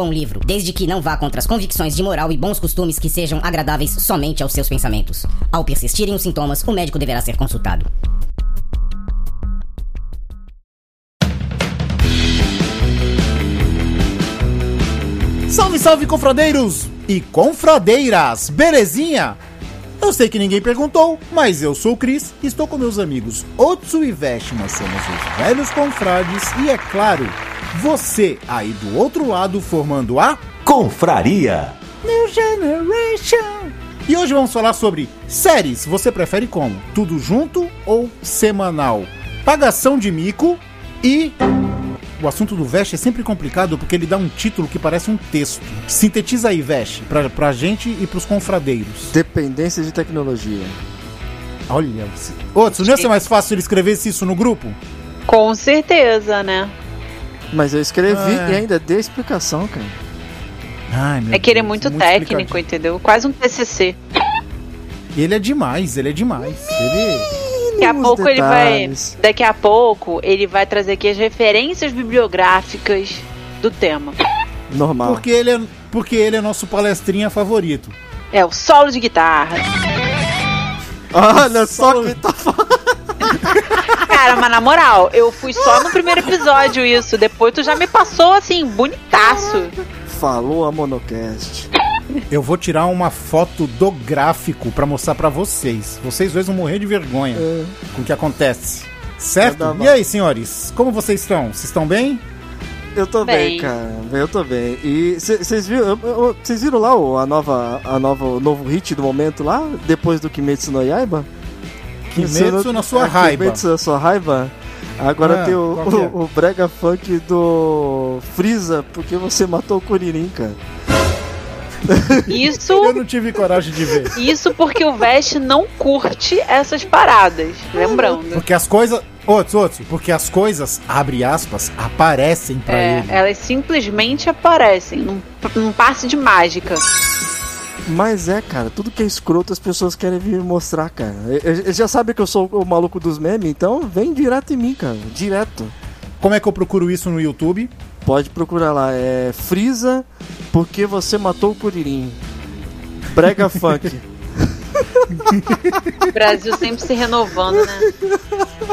bom livro, desde que não vá contra as convicções de moral e bons costumes que sejam agradáveis somente aos seus pensamentos. Ao persistirem os sintomas, o médico deverá ser consultado. Salve, salve, confradeiros e confradeiras! Belezinha? Eu sei que ninguém perguntou, mas eu sou o Cris, estou com meus amigos Otsu e Vesh, nós somos os velhos confrades e, é claro, você aí do outro lado formando a Confraria. New Generation. E hoje vamos falar sobre séries. Você prefere como? Tudo junto ou semanal? Pagação de mico e. O assunto do Vesh é sempre complicado porque ele dá um título que parece um texto. Sintetiza aí, Vesh, pra, pra gente e pros confradeiros. Dependência de tecnologia. Olha, Otsu, não ia ser mais fácil ele escrevesse isso no grupo? Com certeza, né? Mas eu escrevi Ah, é. e ainda dei explicação, cara. Ai, meu É que ele é Deus, muito, técnico, entendeu? Quase um TCC. Ele é demais, ele é demais. Ele. Daqui a pouco ele vai. detalhes. Daqui a pouco ele vai trazer aqui as referências bibliográficas do tema. Normal. Porque ele é, porque ele é nosso palestrinha favorito. É o solo de guitarra. Olha só que tá falando. Cara, mas na moral, eu fui só no primeiro episódio isso. Depois tu já me passou assim, bonitaço. Falou a Monocast. Eu vou tirar uma foto do gráfico pra mostrar pra vocês. Vocês dois vão morrer de vergonha É. com o que acontece. Certo? E aí, senhores? Como vocês estão? Vocês estão bem? Eu tô bem, Bem. cara. Eu tô bem. E vocês viram, viram lá o, a nova, a nova, o novo hit do momento lá? Depois do Kimetsu no Yaiba? Kimetsu na sua É, raiva. Kimetsu na sua raiva? Agora Ah, tem o, é? o, o brega funk do Freeza, porque você matou o Kuririn, cara. Isso. Eu não tive coragem de ver. Isso porque o Vest não curte essas paradas. Lembrando. Porque as coisas. Outros, outros. Porque as coisas, abre aspas, aparecem pra É, ele. elas simplesmente aparecem num, num passe de mágica. Mas é, cara, tudo que é escroto as pessoas querem vir mostrar, cara. Eles já sabem que eu sou o maluco dos memes, então vem direto em mim, cara. Direto. Como é que eu procuro isso no YouTube? Pode procurar lá, é Freeza, porque você matou o Kuririn. Brega funk. O Brasil sempre se renovando, né?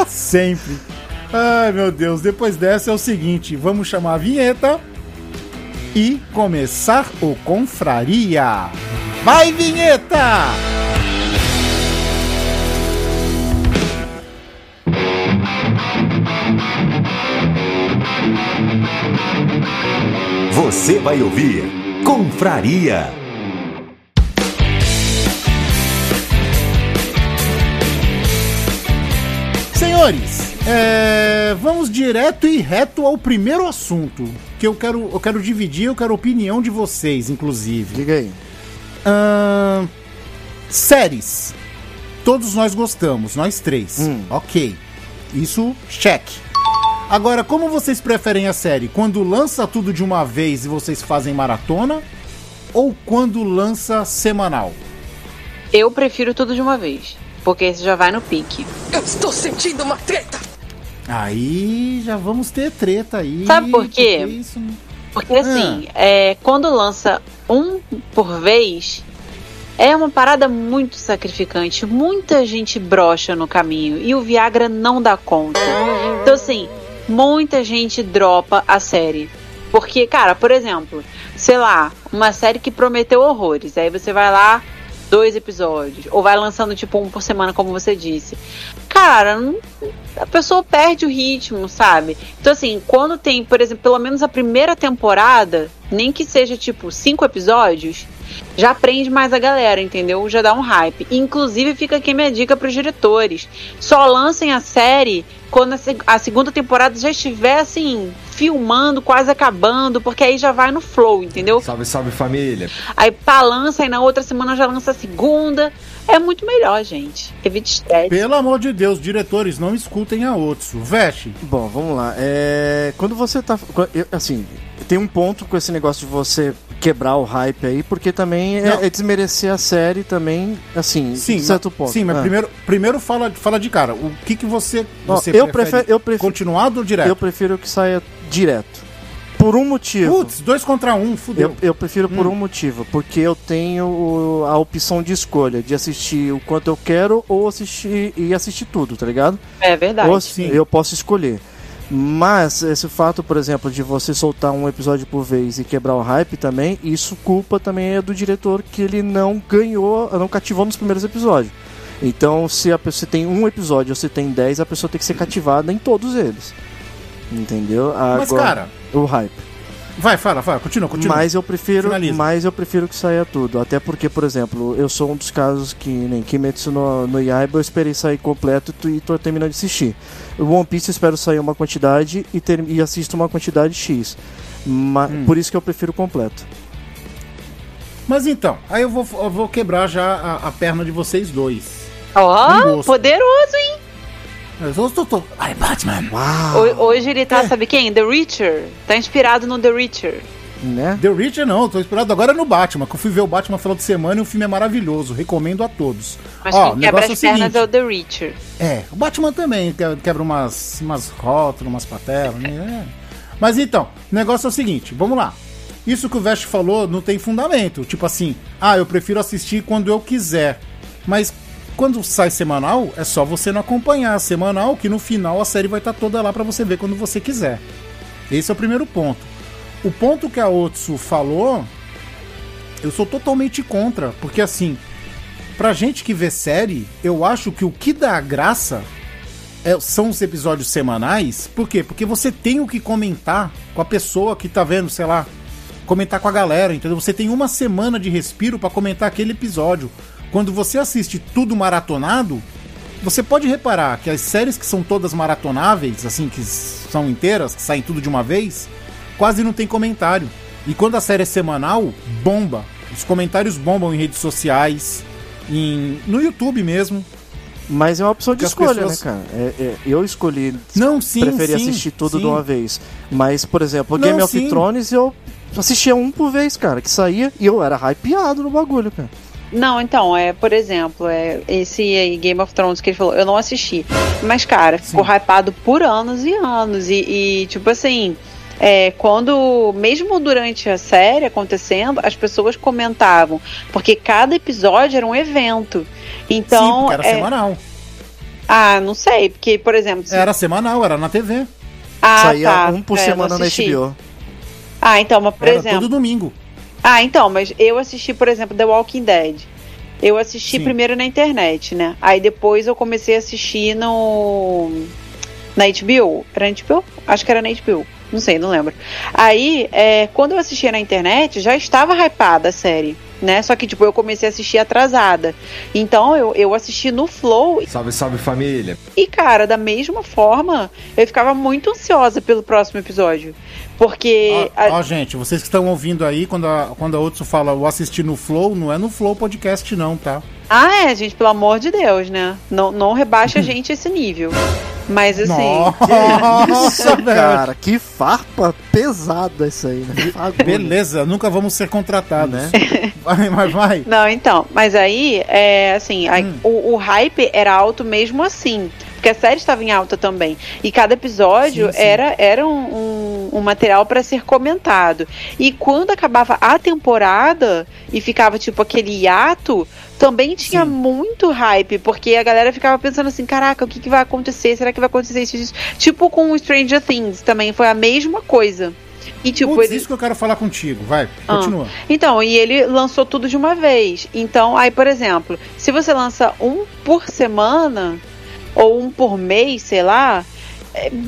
Sempre. Ai, meu Deus. Depois dessa é o seguinte: vamos chamar a vinheta e começar o Confraria. Vai, vinheta! Você vai ouvir Confraria. Senhores, é, vamos direto e reto ao primeiro assunto. Que eu quero, eu quero dividir, eu quero a opinião de vocês, inclusive. Diga aí. Ahn, séries. Todos nós gostamos, nós três. Hum. Ok. Isso, check. Agora, como vocês preferem a série? Quando lança tudo de uma vez e vocês fazem maratona? Ou quando lança semanal? Eu prefiro tudo de uma vez. Porque esse já vai no pique. Eu estou sentindo uma treta. Aí já vamos ter treta aí. Sabe por quê? porque isso não- Porque assim, é, quando lança um por vez, é uma parada muito sacrificante. Muita gente brocha no caminho e o Viagra não dá conta. Então, assim, muita gente dropa a série. Porque, cara, por exemplo, sei lá, uma série que prometeu horrores. Aí você vai lá, dois episódios. Ou vai lançando, tipo, um por semana, como você disse. Cara, não- a pessoa perde o ritmo, sabe? Então, assim, quando tem, por exemplo, pelo menos a primeira temporada, nem que seja, tipo, cinco episódios, Já prende mais a galera, entendeu? Já dá um hype. Inclusive, fica aqui minha dica pros diretores. Só lancem a série quando a, a segunda temporada já estiver, assim, filmando, quase acabando, porque aí já vai no flow, entendeu? Salve, salve família. Aí pá, lança, aí na outra semana já lança a segunda. É muito melhor, gente. Evite estresse. Pelo amor de Deus, diretores, não escutem a Otsu. Veste. Bom, vamos lá. É, Quando você tá. Assim, tem um ponto com esse negócio de você quebrar o hype aí, porque também é, é desmerecer a série também, assim, Sim, certo ponto. sim, mas É. primeiro, primeiro fala, fala de cara. O que, que você, Ó, você eu prefere? prefiro- eu prefiro- Continuado ou direto? Eu prefiro que saia direto. Por um motivo. Putz, dois contra um, fudeu. Eu, eu prefiro por Hum. um motivo, porque eu tenho a opção de escolha de assistir o quanto eu quero ou assistir e assistir tudo, tá ligado? É verdade. Ou sim. eu posso escolher. Mas esse fato, por exemplo, de você soltar um episódio por vez e quebrar o hype também, isso culpa também é do diretor que ele não ganhou, não cativou nos primeiros episódios. Então, se a pessoa tem um episódio ou se tem dez, a pessoa tem que ser cativada em todos eles. Entendeu? Mas, Agora, cara, o hype. vai, fala, fala, continua, continua. Mas eu prefiro, Finaliza. mas eu prefiro que saia tudo. Até porque, por exemplo, eu sou um dos casos que nem Kimetsu no, no Yaiba eu esperei sair completo e tô- terminando de assistir. O One Piece eu espero sair uma quantidade e, ter, e assisto uma quantidade X. Ma- Hum. Por isso que eu prefiro completo. Mas então, aí eu vou, eu vou quebrar já a, a perna de vocês dois. Ó, gosto. poderoso, hein? Eu tô, tô... Ai, Batman! Ho- Hoje ele tá, sabe quem? The Reacher. Tá inspirado no The Reacher. Né? The Witcher não, tô esperado agora no Batman, que eu fui ver o Batman no final de semana e o filme é maravilhoso, recomendo a todos. Mas Ó, quem quebra negócio é o as pernas seguinte, é o The Reacher. É, o Batman também que- quebra umas, umas rótulas, umas patelas, né? Mas então, o negócio é o seguinte, vamos lá. Isso que o Vest falou não tem fundamento. Tipo assim, ah, eu prefiro assistir quando eu quiser. Mas quando sai semanal, é só você não acompanhar a semanal, que no final a série vai estar toda lá pra você ver quando você quiser. Esse é o primeiro ponto. O ponto que a Otsu falou, eu sou totalmente contra, porque assim, pra gente que vê série, eu acho que o que dá graça é- são os episódios semanais. Por quê? Porque você tem o que comentar com a pessoa que tá vendo, sei lá, comentar com a galera, entendeu? Você tem uma semana de respiro pra comentar aquele episódio. Quando você assiste tudo maratonado, você pode reparar que as séries que são todas maratonáveis, assim, que são inteiras, que saem tudo de uma vez, quase não tem comentário. E quando a série é semanal, bomba. Os comentários bombam em redes sociais, em, no YouTube mesmo. Mas é uma opção de escolha, pessoas- né, cara? É- é- eu escolhi Não, sim, preferir sim, assistir tudo sim. de uma vez. Mas, por exemplo, Não, Game of sim. Thrones eu assistia um por vez, cara, que saía e eu era hypeado no bagulho, cara. Não, então, é, por exemplo, é, esse aí, Game of Thrones que ele falou, eu não assisti. Mas, cara, ficou hypado por anos e anos. E, e, tipo assim, é, quando, mesmo durante a série acontecendo, as pessoas comentavam. Porque cada episódio era um evento. sim, Então. porque era é- semanal. ah, não sei, porque, por exemplo. se- Era semanal, era na TV. ah, saía tá, um por é, semana na. HBO. Ah, então, mas por era exemplo. todo domingo. Ah, então, mas eu assisti, por exemplo, The Walking Dead. Eu assisti Sim. primeiro na internet, né? Aí depois eu comecei a assistir no. Na HBO. Era na HBO? Acho que era na HBO. Não sei, não lembro. Aí, é, quando eu assistia na internet, já estava hypada a série. Né? Só que, tipo, eu comecei a assistir atrasada. Então, eu, eu assisti no Flow. Salve, salve família. E, cara, da mesma forma, eu ficava muito ansiosa pelo próximo episódio. Porque. Ó, ó, gente, vocês que estão ouvindo aí, quando a, quando a Otsu fala o assistir no Flow, não é no Flow Podcast, não, tá? Ah, é, gente, pelo amor de Deus, né? Não, não rebaixa a gente esse nível. Mas assim. Nossa. Cara, que farpa pesada isso aí, né? Agulha. Beleza, nunca vamos ser contratados. Né? Vai, mas vai. Não, então, mas aí, é assim, aí, Hum. o, o hype era alto mesmo assim. Porque a série estava em alta também. E cada episódio Sim, sim. era, era um, um, um material para ser comentado. E quando acabava a temporada e ficava tipo aquele hiato, também tinha Sim. muito hype. Porque a galera ficava pensando assim: caraca, o que, que vai acontecer? Será que vai acontecer isso? isso? Tipo com o Stranger Things também foi a mesma coisa. E tipo, Putz, ele- isso que eu quero falar contigo. Vai, Ah. continua. então, e ele lançou tudo de uma vez. Então, aí, por exemplo, se você lança um por semana ou um por mês, sei lá,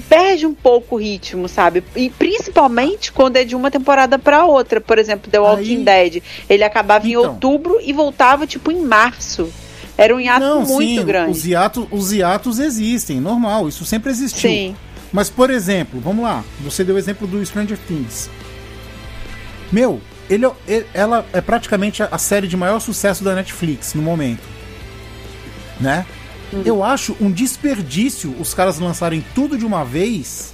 perde um pouco o ritmo, sabe? E principalmente quando é de uma temporada pra outra. Por exemplo, The Walking Dead. Ele acabava em Então. outubro e voltava, tipo, em março. Era um hiato Não, muito sim, grande. Os hiatos, os hiatos existem, normal, isso sempre existiu. Sim. Mas, por exemplo, vamos lá, você deu o exemplo do Stranger Things. Meu, ele, é- ele- ela é praticamente a série de maior sucesso da Netflix no momento. Né? Eu acho um desperdício os caras lançarem tudo de uma vez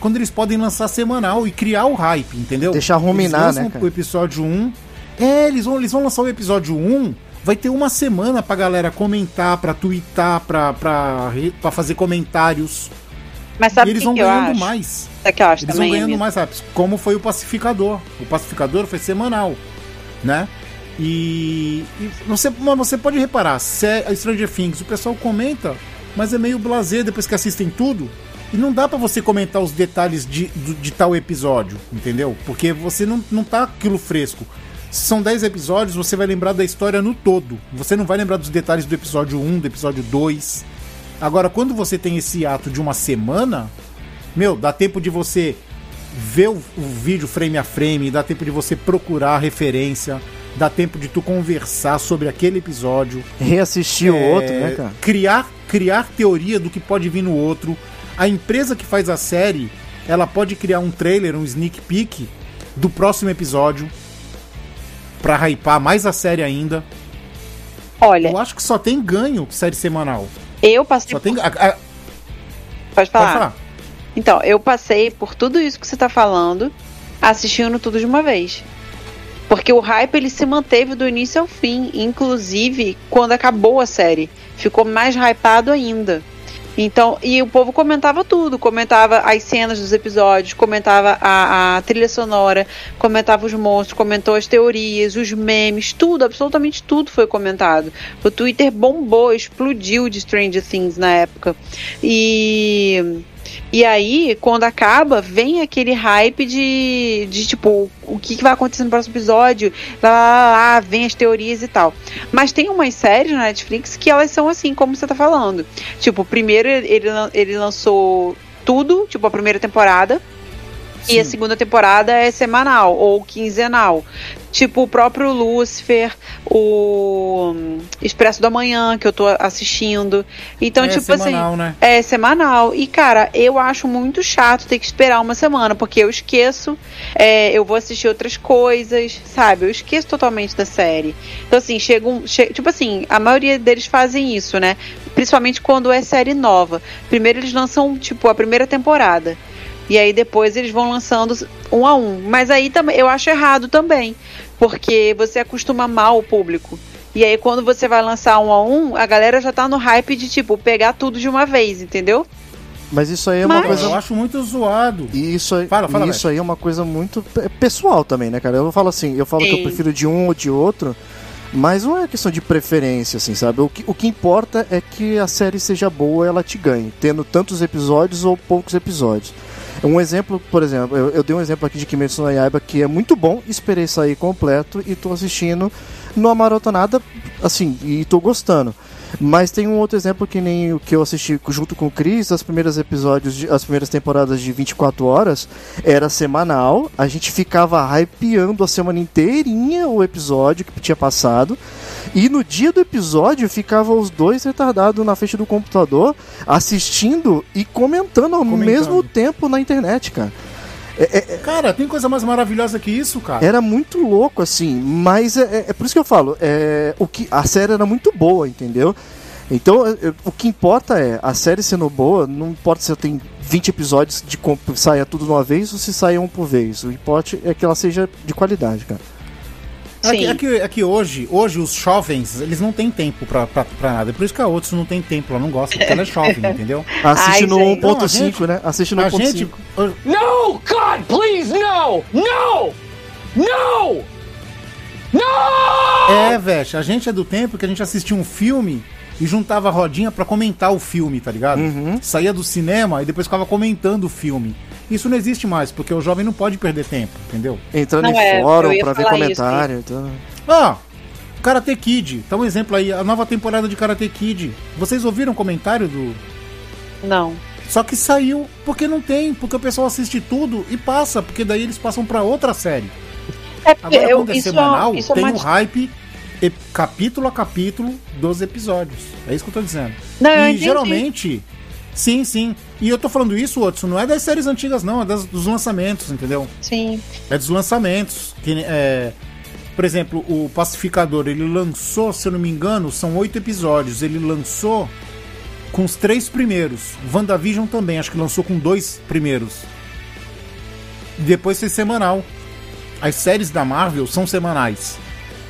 quando eles podem lançar semanal e criar o hype, entendeu? Deixar ruminar, eles né, cara? o episódio 1. É, eles vão, eles vão lançar o episódio 1. Vai ter uma semana pra galera comentar, pra twittar, pra, pra, pra fazer comentários. Mas sabe e o eles que, vão que eu ganhando acho? mais. É que eu acho Eles também, vão ganhando amigo. mais rápido. Como foi o Pacificador. O Pacificador foi semanal, né? E, e você, você pode reparar, se é a Stranger Things, o pessoal comenta, mas é meio blazer depois que assistem tudo. E não dá pra você comentar os detalhes de, do- de tal episódio, entendeu? Porque você não, não tá aquilo fresco. Se são 10 episódios, você vai lembrar da história no todo. Você não vai lembrar dos detalhes do episódio 1, do episódio 2. Agora, quando você tem esse ato de uma semana, meu, dá tempo de você ver o, o vídeo frame a frame, dá tempo de você procurar a referência, dá tempo de tu conversar sobre aquele episódio. Reassistir o É, outro, né, cara? Criar, criar teoria do que pode vir no outro. A empresa que faz a série, ela pode criar um trailer, um sneak peek do próximo episódio pra hypar mais a série ainda. Olha, Eu acho que só tem ganho série semanal. eu passei Só por... tem. a- a- Pode falar. pode falar. Então, eu passei por tudo isso que você tá falando, assistindo tudo de uma vez. Porque o hype ele se manteve do início ao fim, inclusive quando acabou a série, ficou mais hypado ainda. Então, e o povo comentava tudo, comentava as cenas dos episódios, comentava a, a trilha sonora, comentava os monstros, comentou as teorias, os memes, tudo, absolutamente tudo foi comentado. O Twitter bombou, explodiu de Stranger Things na época. E e aí, quando acaba, vem aquele hype de, de tipo, o que, que vai acontecer no próximo episódio, lá, lá, lá, vem as teorias e tal. Mas tem umas séries na Netflix que elas são assim, como você tá falando. Tipo, primeiro ele, ele lançou tudo, tipo, a primeira temporada. E a Sim. segunda temporada é semanal ou quinzenal. Tipo o próprio Lucifer, o hum, Expresso da Manhã, que eu tô assistindo. Então, é tipo semanal, assim. né? É semanal. E, cara, eu acho muito chato ter que esperar uma semana, porque eu esqueço, é, eu vou assistir outras coisas, sabe? Eu esqueço totalmente da série. Então, assim, chega um. che- tipo assim, a maioria deles fazem isso, né? Principalmente quando é série nova. Primeiro eles lançam, tipo, a primeira temporada. E aí depois eles vão lançando um a um. Mas aí também eu acho errado também. Porque você acostuma mal o público. E aí quando você vai lançar um a um, a galera já tá no hype de, tipo, pegar tudo de uma vez, entendeu? Mas isso aí é uma Mas- Eu coisa. acho muito zoado. E isso aí, Fala, fala, e isso aí é uma coisa muito pe- pessoal também, né, cara? Eu falo assim, eu falo que eu prefiro de um ou de outro, mas não é questão de preferência, assim, sabe? O que, o que importa é que a série seja boa ela te ganhe, tendo tantos episódios ou poucos episódios. Um exemplo, por exemplo, eu, eu dei um exemplo aqui de Kimetsu no Yaiba que é muito bom, esperei sair completo e tô assistindo numa maratonada, assim, e tô gostando. Mas tem um outro exemplo que nem o que eu assisti junto com o Chris, as primeiras episódios, de- as primeiras temporadas de 24 horas, era semanal, a gente ficava hypeando a semana inteirinha o episódio que tinha passado, e no dia do episódio ficava os dois retardados na frente do computador, assistindo e comentando ao Comentando. mesmo tempo na internet, cara. Cara, tem coisa mais maravilhosa que isso, cara. Era muito louco, assim, mas é, é- é por isso que eu falo, é, o que, a série era muito boa, entendeu? Então, é, é, o que importa é, a série sendo boa, não importa se tem 20 episódios de saia tudo de uma vez ou se saia um por vez. O importante é que ela seja de qualidade, cara. É que, Sim. é, que, é que hoje, hoje os jovens, eles não têm tempo pra, pra, pra nada. É por isso que a outros não tem tempo, ela não gosta, porque ela é jovem, entendeu? Assiste Ai, no gente. 1.5, Não, a gente- né? Assiste no A 1.5. gente. No! God, please, no! No! No! No! É, velho, a gente é do tempo que a gente assistia um filme e juntava a rodinha pra comentar o filme, tá ligado? Uhum. Saía do cinema e depois ficava comentando o filme. Isso não existe mais, porque o jovem não pode perder tempo, entendeu? Entrando Não, em é, fórum pra ver comentário. Então... Ah, Karate Kid, tá um exemplo aí, a nova temporada de Karate Kid. Vocês ouviram o comentário do. Não. Só que saiu porque não tem, porque o pessoal assiste tudo e passa, porque daí eles passam pra outra série. É porque Agora, eu, quando é isso, semanal, isso é tem uma... o hype e- capítulo a capítulo dos episódios. É isso que eu tô dizendo. Não, e geralmente. Sim, sim. E eu tô falando isso, Otso, não é das séries antigas, não, é das- dos lançamentos, entendeu? Sim. É dos lançamentos. Que, é, por exemplo, o Pacificador, ele lançou, se eu não me engano, são oito episódios. Ele lançou com os três primeiros. WandaVision também, acho que lançou com dois primeiros. E depois foi semanal. As séries da Marvel são semanais.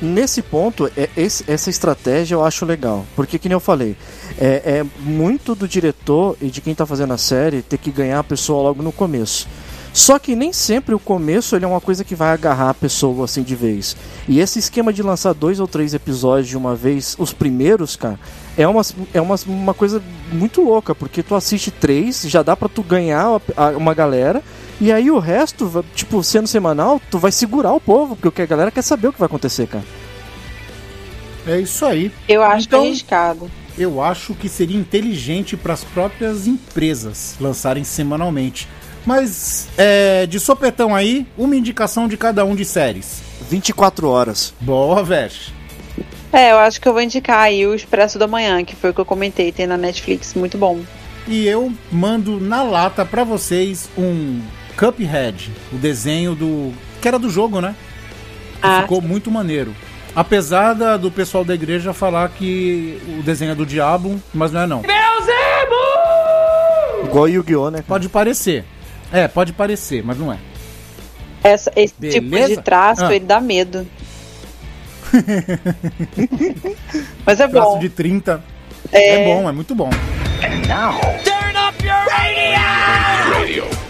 Nesse ponto, é, esse- essa estratégia eu acho legal. Porque, que nem eu falei, é, é muito do diretor e de quem tá fazendo a série ter que ganhar a pessoa logo no começo. Só que nem sempre o começo ele é uma coisa que vai agarrar a pessoa assim de vez. E esse esquema de lançar dois ou três episódios de uma vez, os primeiros, cara, é uma, é uma, uma coisa muito louca, porque tu assiste três, já dá pra tu ganhar uma galera, e aí o resto, tipo, sendo semanal, tu vai segurar o povo, porque a galera quer saber o que vai acontecer, cara. É isso aí. Eu acho Então- arriscado. Eu acho que seria inteligente para as próprias empresas lançarem semanalmente. Mas, é, de sopetão aí, uma indicação de cada um de séries. 24 horas. Boa, Vesh. É, eu acho que eu vou indicar aí o Expresso da Manhã, que foi o que eu comentei, tem na Netflix, muito bom. E eu mando na lata pra vocês um Cuphead, o desenho do. que era do jogo, né? Que Ah. ficou muito maneiro. Apesar da- do pessoal da igreja falar que o desenho é do diabo, mas não é não. Igual Yu-Gi-Oh, né? cara? Pode parecer. É, pode parecer, mas não é. Essa, esse tipo Beleza? de traço, Ah. ele dá medo. Mas é Traço bom. de 30. É... bom, é muito bom.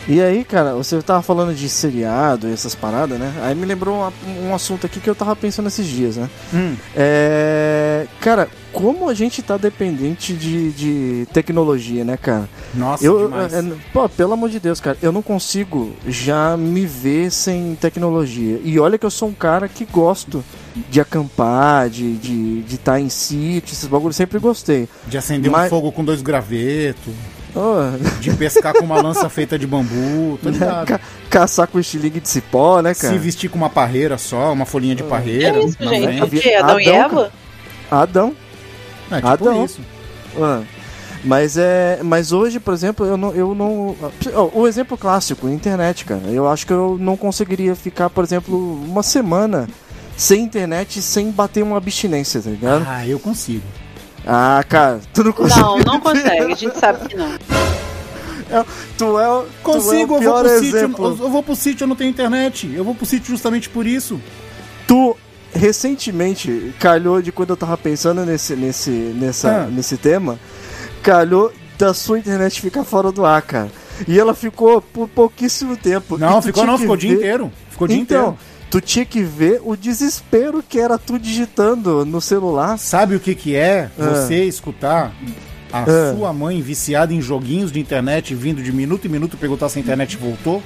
E aí, cara, você tava falando de seriado e essas paradas, né? Aí me lembrou uma- um assunto aqui que eu tava pensando esses dias, né? Hum. É. Cara, como a gente tá dependente de, de tecnologia, né, cara? Nossa, Eu, demais. é, pô, pelo amor de Deus, cara, eu não consigo já me ver sem tecnologia. E olha que eu sou um cara que gosto de acampar, de estar de, de tá em sítio, esses bagulhos, sempre gostei. De acender Mas- um fogo com dois gravetos, Ô, de pescar com uma lança feita de bambu, tô ligado. ca- caçar com estilingue de cipó, né, cara? Se vestir com uma parreira só, uma folhinha de parreira. É isso, gente. O que? Adão e Adão, Eva? Adão. É, tipo Adão. isso. Ah, Mas é, mas hoje, por exemplo, eu não, eu não, ó, o exemplo clássico, internet, cara. Eu acho que eu não conseguiria ficar, por exemplo, uma semana sem internet, sem bater uma abstinência, tá ligado? Ah, eu consigo. Ah, cara, tu não consegue. Não, não consegue. A gente sabe que não. Tu é, o- Consigo, tu é eu o vou pior pro sítio. exemplo. Eu, eu vou pro sítio, eu não tenho internet. Eu vou pro sítio justamente por isso. Tu recentemente calhou de quando eu tava pensando nesse nesse nessa Ah. nesse tema, calhou da sua internet ficar fora do ar, cara. E ela ficou por pouquíssimo tempo. Não, ficou não, ficou o dia inteiro. Ficou o dia então, inteiro. Tu tinha que ver o desespero que era tu digitando no celular. Sabe o que que é Ah. você escutar a Ah. sua mãe viciada em joguinhos de internet, vindo de minuto em minuto perguntar se a internet voltou?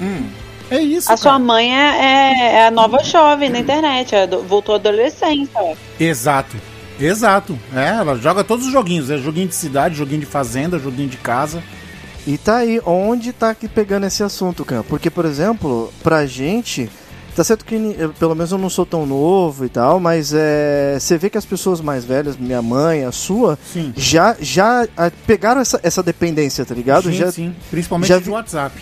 Hum. É isso, A sua cara. mãe é, é- é a nova jovem na internet. é do- voltou à adolescência. ó. Exato. Exato. É, ela joga todos os joguinhos. É joguinho de cidade, joguinho de fazenda, joguinho de casa. E tá aí, onde tá aqui pegando esse assunto, cara? Porque, por exemplo, pra gente, tá certo que eu, pelo menos eu não sou tão novo e tal, mas é, você vê que as pessoas mais velhas, minha mãe, a sua, Sim. já, já ah, pegaram essa, essa dependência, tá ligado? Sim, já, sim. Principalmente já de vi- WhatsApp.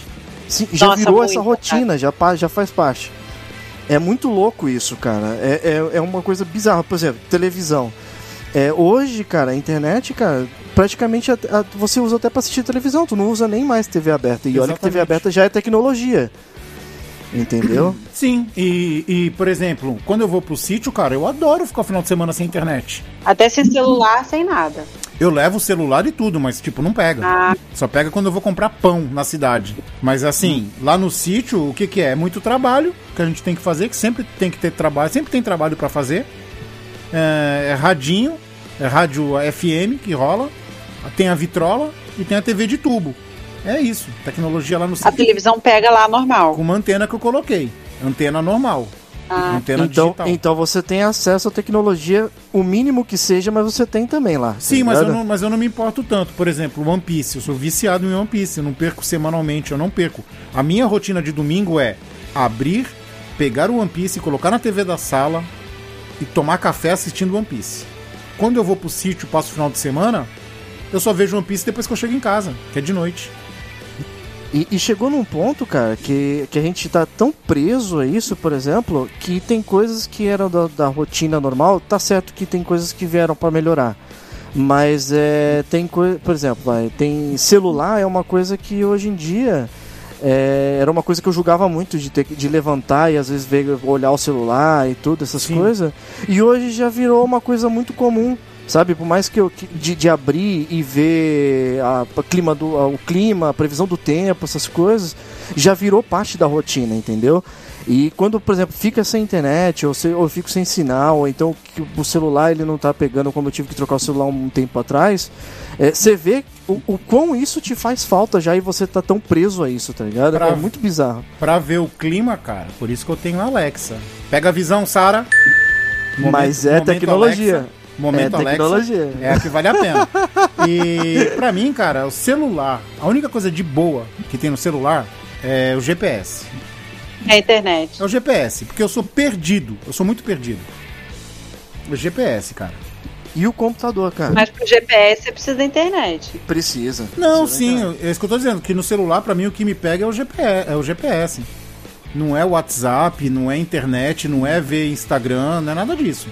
Sim, já Nossa, virou muito, essa rotina, já, já faz parte. É muito louco isso, cara. É, é, é uma coisa bizarra. Por exemplo, televisão. É, hoje, cara, a internet, cara, praticamente a- a- você usa até pra assistir televisão. Tu não usa nem mais TV aberta. E olha que TV Exatamente. aberta já é tecnologia. Entendeu? Sim, e, e, por exemplo, quando eu vou pro sítio, cara, eu adoro ficar o final de semana sem internet. Até sem celular, sem nada. Eu levo o celular e tudo, mas tipo, não pega. Ah. Só pega quando eu vou comprar pão na cidade. Mas assim, lá no sítio, o que que é? É muito trabalho que a gente tem que fazer, que sempre tem que ter trabalho, sempre tem trabalho pra fazer. É, é radinho, é rádio FM que rola, tem a vitrola e tem a TV de tubo. É isso, tecnologia lá no A televisão pega lá normal. Com uma antena que eu coloquei. Antena normal. Ah, Antena Então, digital. então você tem acesso à tecnologia, o mínimo que seja, mas você tem também lá. Sim, tá mas eu, não, mas eu não me importo tanto. Por exemplo, One Piece. Eu sou viciado em One Piece. Eu não perco semanalmente, eu não perco. A minha rotina de domingo é abrir, pegar o One Piece, colocar na TV da sala e tomar café assistindo One Piece. Quando eu vou pro sítio, passo o final de semana, eu só vejo One Piece depois que eu chego em casa, que é de noite. E, e chegou num ponto, cara, que, que a gente tá tão preso a isso, por exemplo, que tem coisas que eram da, da rotina normal. Tá certo que tem coisas que vieram pra melhorar. Mas é, tem coisa, por exemplo, tem celular é uma coisa que hoje em dia é, era uma coisa que eu julgava muito de ter de levantar e às vezes ver, olhar o celular e tudo, essas Sim. coisas. E hoje já virou uma coisa muito comum. Sabe, por mais que eu de, de abrir e ver a, a clima do, a- o clima, a previsão do tempo, essas coisas, já virou parte da rotina, entendeu? E quando, por exemplo, fica sem internet, ou, se, ou fico sem sinal, ou então o celular ele não tá pegando como eu tive que trocar o celular um tempo atrás, é, você vê o, o quão isso te faz falta já e você tá tão preso a isso, tá ligado? Pra- É muito bizarro. Pra ver o clima, cara, por isso que eu tenho a Alexa. Pega a visão, Sara. Mas é tecnologia. Alexa. Momento É Alexa. tecnologia. É a que vale a pena. E pra mim, cara, o celular, a única coisa de boa que tem no celular é o GPS. É a internet. É o GPS, porque eu sou perdido. Eu sou muito perdido. O GPS, cara. E o computador, cara? Mas pro GPS você precisa da internet. Precisa. Não, Precisa sim, eu- é isso que eu tô dizendo, que no celular, pra mim, o que me pega é o GPS. É o GPS. Não é WhatsApp, não é internet, não é ver Instagram, não é nada disso.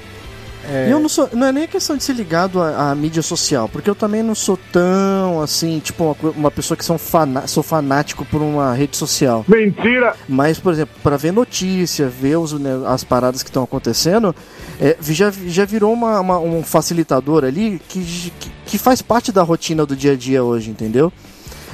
E Eu não sou, não é nem questão de ser ligado à, à mídia social, porque eu também não sou tão assim, tipo uma, uma pessoa que são fana, sou fanático por uma rede social. Mentira! Mas, por exemplo, para ver notícia, ver os, né, as paradas que estão acontecendo, é, já, já virou uma, uma- um facilitador ali que, que, que faz parte da rotina do dia a dia hoje, entendeu?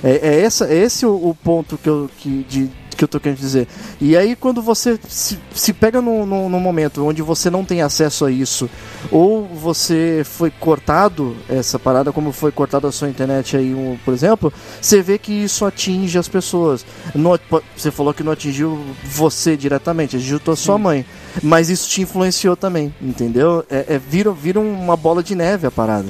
É, é, essa, é esse o, o ponto que eu, que, de, que eu tô querendo dizer. E aí, quando você se, se pega num, num, num momento onde você não tem acesso a isso, ou você foi cortado, essa parada, como foi cortada a sua internet aí, um, por exemplo, você vê que isso atinge as pessoas. Não- você falou que não atingiu você diretamente, atingiu a sua mãe. Mas isso te influenciou também, entendeu? É, é, vira, vira uma bola de neve a parada.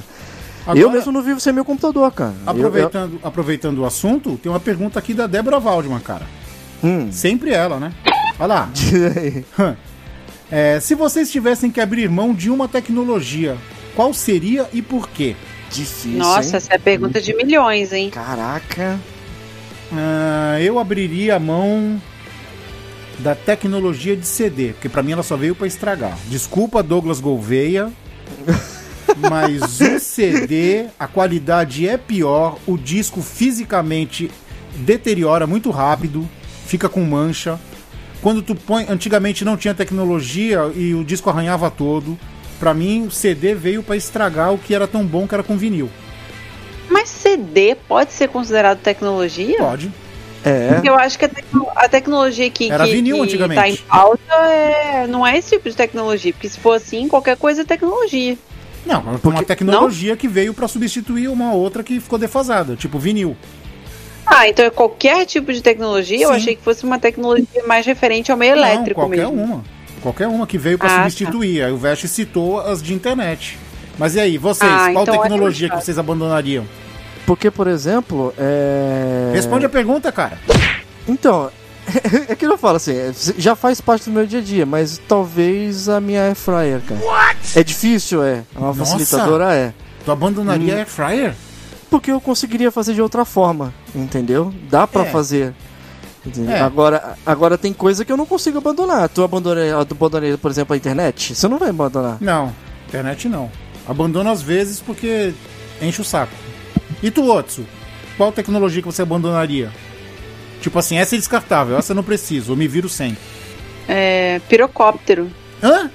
eu Agora- mesmo não vivo sem meu computador, cara. Eu- Aproveitando, aproveitando o assunto, tem uma pergunta aqui da Débora Waldman, cara. Hum. Sempre ela, né? Olha lá. Aí. É, se vocês tivessem que abrir mão de uma tecnologia, qual seria e por quê? Difícil. Nossa, hein? essa é pergunta de milhões, hein? Caraca. Ah, eu abriria a mão da tecnologia de CD, porque pra mim ela só veio pra estragar. Desculpa, Douglas Gouveia, mas o CD, a qualidade é pior, o disco fisicamente deteriora muito rápido, fica com mancha. Quando tu põe, antigamente não tinha tecnologia e o disco arranhava todo. Pra mim, o CD veio pra estragar o que era tão bom que era com vinil. Mas CD pode ser considerado tecnologia? Pode. É. Porque eu acho que a, tecno- a tecnologia que, Era que, vinil que antigamente. tá em pauta é, não é esse tipo de tecnologia. Porque se for assim, qualquer coisa é tecnologia. Não, é uma tecnologia que veio pra substituir uma outra que ficou defasada, tipo vinil. Ah, então é qualquer tipo de tecnologia? Eu Sim. achei que fosse uma tecnologia mais referente ao meio Não, elétrico qualquer mesmo. uma. Qualquer uma que veio pra Ah, tá. substituir. Aí o Vest citou as de internet. Mas e aí, vocês, Ah, qual então é tecnologia que verdade. vocês abandonariam? Porque, por exemplo, é. Responde a pergunta, cara. Então, é que eu falo assim, é, já faz parte do meu dia a dia, mas talvez a minha air fryer, cara. É difícil, é. É uma Nossa! facilitadora, é. Tu abandonaria Hum. air fryer? Porque eu conseguiria fazer de outra forma, entendeu? Dá pra É. fazer. É. Agora, agora tem coisa que eu não consigo abandonar. Tu abandonaria, tu abandonaria, por exemplo, a internet? Você não vai abandonar. Não, internet não. Abandono às vezes porque enche o saco. E tu, Otsu? Qual tecnologia que você abandonaria? Tipo assim, essa é descartável, essa eu não preciso, eu me viro sem. É, pirocóptero. Hã?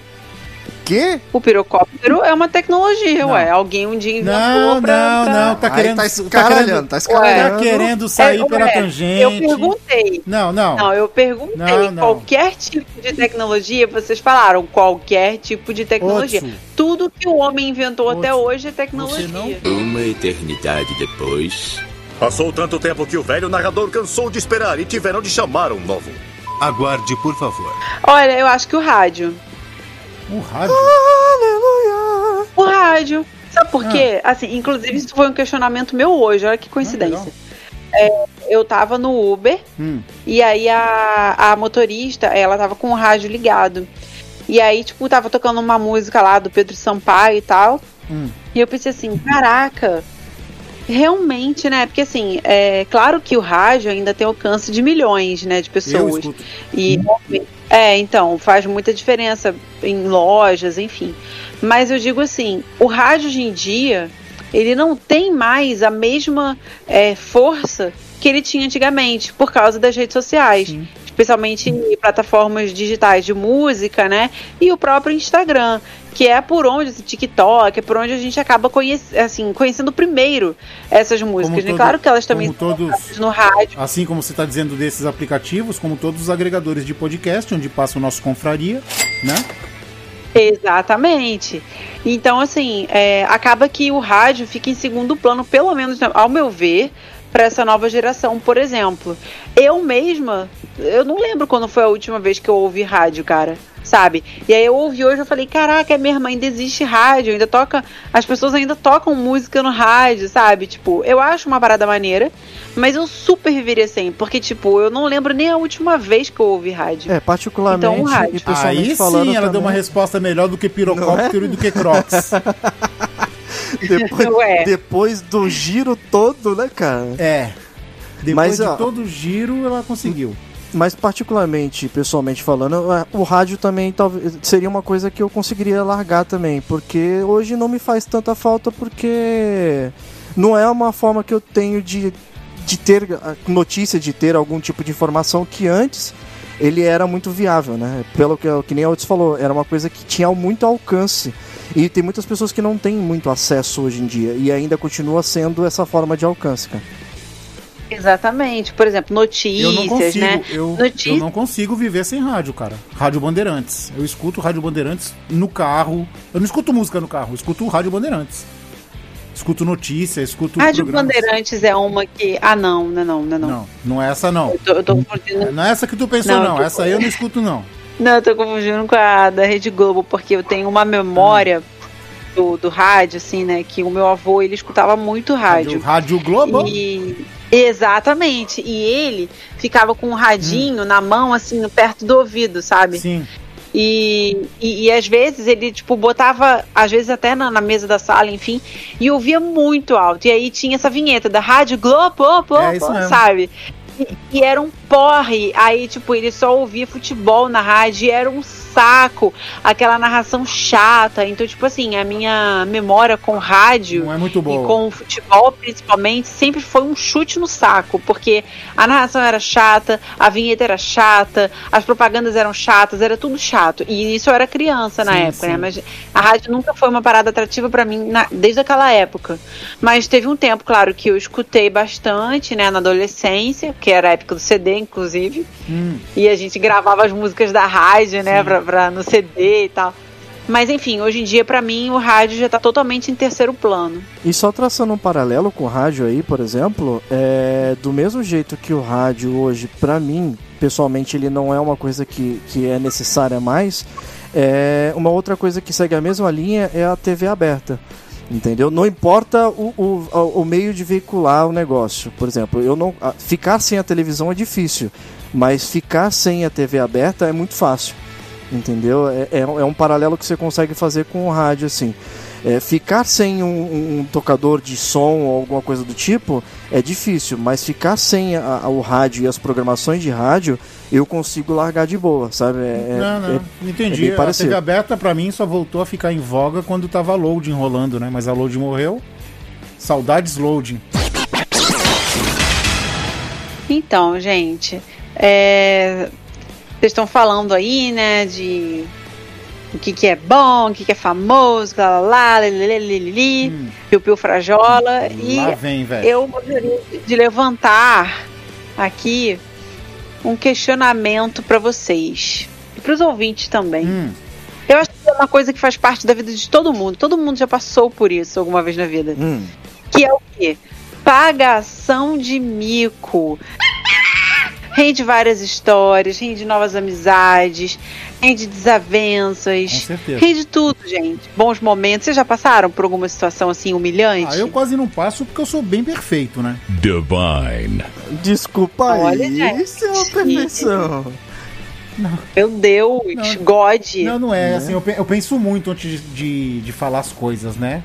Quê? O pirocóptero é uma tecnologia, Não. ué. Alguém um dia inventou Não, pra, não, pra- não, tá Aí querendo. tá tá escaralhando, querendo, tá escaralhando. tá querendo sair É, pela ué, tangente. Eu perguntei. Não, não. Não, eu perguntei. Não, não. Qualquer tipo de tecnologia, vocês falaram qualquer tipo de tecnologia. Otsu. Tudo que o homem inventou até Otsu, hoje é tecnologia. não- Uma eternidade depois. Passou tanto tempo que o velho narrador cansou de esperar e tiveram de chamar um novo. Aguarde, por favor. Olha, eu acho que o rádio. O rádio? Aleluia! O rádio. Sabe por quê? Assim, inclusive, isso foi um questionamento meu hoje, olha que coincidência. É, eu tava no Uber Hum. e aí a, a motorista, ela tava com o rádio ligado. E aí, tipo, tava tocando uma música lá do Pedro Sampaio e tal. Hum. E eu pensei assim, caraca, realmente, né? Porque assim, é claro que o rádio ainda tem alcance de milhões, né, de pessoas. E é, então, faz muita diferença em lojas, enfim. Mas eu digo assim, o rádio hoje em dia, ele não tem mais a mesma é, força que ele tinha antigamente, por causa das redes sociais. Especialmente em plataformas digitais de música, né? E o próprio Instagram, que é por onde, esse TikTok, é por onde a gente acaba conhece, assim, conhecendo primeiro essas músicas. né? todo- claro que elas também são todos- no rádio. Assim como você está dizendo desses aplicativos, como todos os agregadores de podcast, onde passa o nosso confraria, né? Exatamente. Então, assim, é, acaba que o rádio fica em segundo plano, pelo menos ao meu ver, para essa nova geração, por exemplo. Eu mesma, eu não lembro quando foi a última vez que eu ouvi rádio, cara. Sabe? E aí eu ouvi hoje eu falei, caraca, é mesmo, ainda existe rádio, ainda toca. As pessoas ainda tocam música no rádio, sabe? Tipo, eu acho uma parada maneira, mas eu super viveria sem, porque, tipo, eu não lembro nem a última vez que eu ouvi rádio. É, particularmente Então, o rádio. e pessoalmente Aí falando sim ela deu também, uma resposta melhor do que Não pirocóptero é? e do que crocs. depois, Ué. depois do giro todo, né, cara? é. Depois Mas, de ó, todo o giro, ela conseguiu. Mas particularmente, pessoalmente falando, é, o rádio também talvez seria uma coisa que eu conseguiria largar também, porque hoje não me faz tanta falta porque não é uma forma que eu tenho de, de ter notícia, de ter algum tipo de informação que antes ele era muito viável, né? Pelo que, que nem a Otis falou, era uma coisa que tinha muito alcance. E tem muitas pessoas que não têm muito acesso hoje em dia e ainda continua sendo essa forma de alcance, cara. Exatamente. Por exemplo, notícias, Eu não consigo, né? eu, Notícias- eu não consigo viver sem rádio, cara. Rádio Bandeirantes. Eu escuto Rádio Bandeirantes no carro. Eu não escuto música no carro, eu escuto Rádio Bandeirantes. Escuto notícia, escuto Rádio programas. Bandeirantes é uma que. Ah, não, não, é não, não, é não. Não, não é essa não. Eu tô, eu tô. Não é essa que tu pensou, Não, não. tô- Essa aí eu não escuto, não. Não, eu tô confundindo com a da Rede Globo, porque eu tenho uma memória do, do rádio, assim, né? Que o meu avô ele escutava muito rádio. Rádio Globo? E. Exatamente. E ele ficava com um radinho na mão, assim, perto do ouvido, sabe? Sim. E, e, e às vezes ele, tipo, botava, às vezes até na, na mesa da sala, enfim, e ouvia muito alto. E aí tinha essa vinheta da Rádio Globo, É sabe? E, era um porre. Aí, tipo, ele só ouvia futebol na rádio e era um saco. Aquela narração chata. Então, tipo assim, a minha memória com rádio é muito e com o futebol, principalmente, sempre foi um chute no saco, porque a narração era chata, a vinheta era chata, as propagandas eram chatas, era tudo chato. E isso eu era criança na Sim, época, sim. né? Mas a rádio nunca foi uma parada atrativa pra mim na- desde aquela época. Mas teve um tempo, claro, que eu escutei bastante, né, na adolescência, que era a época do CD, inclusive. Hum. E a gente gravava as músicas da rádio, né, pra, no CD e tal. Mas enfim, hoje em dia, pra mim, o rádio já tá totalmente em terceiro plano. E só traçando um paralelo com o rádio aí, por exemplo, é do mesmo jeito que o rádio hoje, pra mim, pessoalmente, ele não é uma coisa que, que é necessária mais. É, uma outra coisa que segue a mesma linha é a TV aberta. Entendeu? Não importa o, o, o meio de veicular o negócio. Por exemplo, eu não ficar sem a televisão é difícil, mas ficar sem a TV aberta é muito fácil. Entendeu? É, é, é um paralelo que você consegue fazer com o rádio, assim. É, ficar sem um, um- um tocador de som ou alguma coisa do tipo é difícil, mas ficar sem a- a- o rádio e as programações de rádio eu consigo largar de boa, sabe? É, é- não, não. é- Entendi. é a parecido. TV aberta, pra mim, só voltou a ficar em voga quando tava loading rolando, né? Mas a loading morreu. Saudades loading. Então, gente, é, vocês estão falando aí, né, de o que, que é bom, o que, que é famoso, lá, lá, lá, leleleleleli, Hum. piu piu frajola. E Lá vem, velho. eu gostaria de levantar aqui um questionamento para vocês e para os ouvintes também. Hum. Eu acho que é uma coisa que faz parte da vida de todo mundo. Todo mundo já passou por isso alguma vez na vida. Hum, Que é o quê? Pagação de mico. Rende várias histórias, rende novas amizades, rende desavenças, Com certeza. rende tudo, gente. Bons momentos. Vocês já passaram por alguma situação assim humilhante? Ah, eu quase não passo porque eu sou bem perfeito, né? Divine. Desculpa Olha, aí, gente. isso é uma perfeição. Meu Deus, Não. God. Não, não é. Assim, eu, pe- eu penso muito antes de, de, de falar as coisas, né?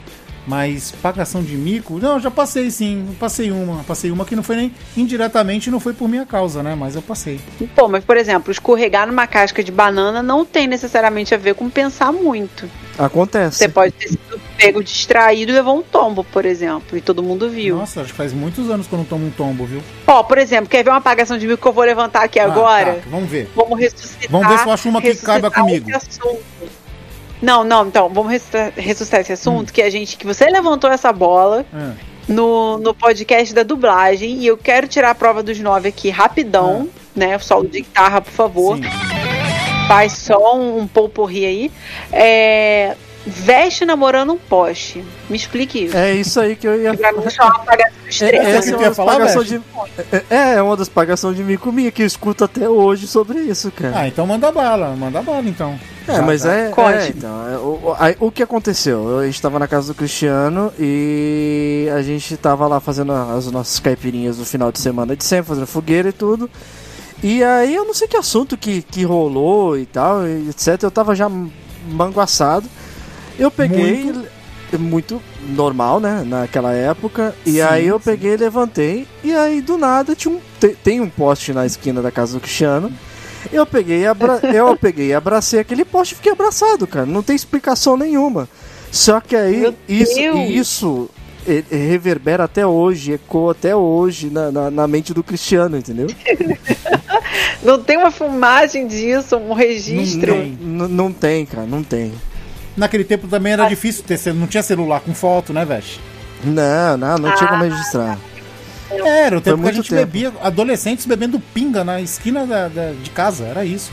Mas pagação de mico, não, eu já passei sim. Eu passei uma. Passei uma que não foi nem indiretamente, não foi por minha causa, né? Mas eu passei. Pô, mas por exemplo, escorregar numa casca de banana não tem necessariamente a ver com pensar muito. Acontece. Você pode ter sido pego distraído e levou um tombo, por exemplo, e todo mundo viu. Nossa, acho que faz muitos anos que eu não tomo um tombo, viu? Ó, por exemplo, quer ver uma apagação de mico que eu vou levantar aqui Ah, agora? tá, vamos ver. Vamos ressuscitar. Vamos ver se eu acho uma que caiba comigo. esse assunto. Não, não, então, vamos ressuscitar, ressuscitar esse assunto, que a gente, que você levantou essa bola Ah, no, no podcast da dublagem, e eu quero tirar a prova dos nove aqui rapidão, né? Solo de guitarra, por favor. sim. Faz só um, um aí. É, veste namorando um poste. Me explique isso. É isso aí que eu ia Pra mim, isso é uma apagação extrema. É, Essa é uma falar, pagação de, é, é uma das pagações de mico minha que eu escuto até hoje sobre isso, cara. Ah, então manda bala, manda bala então. É, Já mas tá. é, Conte. é, então, é, o, aí, o que aconteceu? A gente tava na casa do Cristiano e a gente tava lá fazendo as nossas caipirinhas no final de semana de sempre, fazendo fogueira e tudo. E aí eu não sei que assunto que, que rolou e tal, etc. Eu tava já manguaçado. Eu peguei. Muito? normal, né? Naquela época. E Sim, aí eu sim. peguei, levantei. E aí do nada tinha um, te- tem um poste na esquina da casa do Cristiano. Eu peguei, e abra... eu peguei abracei aquele poste e fiquei abraçado, cara. Não tem explicação nenhuma. Só que aí Meu isso, Deus! isso reverbera até hoje, ecoa até hoje na, na, na mente do Cristiano, entendeu? Não tem uma filmagem disso, um registro. Não tem. N- não tem, cara, não tem. Naquele tempo também era difícil ter, não tinha celular com foto, né, Vesh? Não, não, não tinha como registrar. Era o tempo que a gente tempo. bebia, adolescentes bebendo pinga na esquina da, da- de casa, era isso.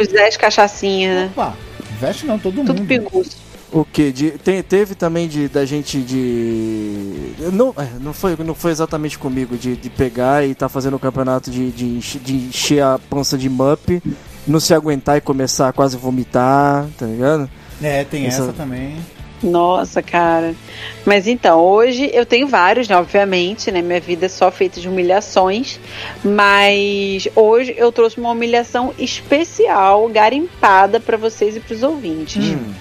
Os 10 cachaçinhas, né? Opa, Veste não, todo Tudo mundo. pinguço. O que? De, tem- teve também de da gente de. Não, é, não, foi, não foi exatamente comigo, de, de pegar e tá fazendo o campeonato de, de, de encher a pança de mup, não se aguentar e começar a quase vomitar, tá ligado? É, tem Essa- essa também. Nossa, cara. Mas então, hoje eu tenho vários, né? Obviamente, né? Minha vida é só feita de humilhações. Mas hoje eu trouxe uma humilhação especial, garimpada pra vocês e pros ouvintes. Hum.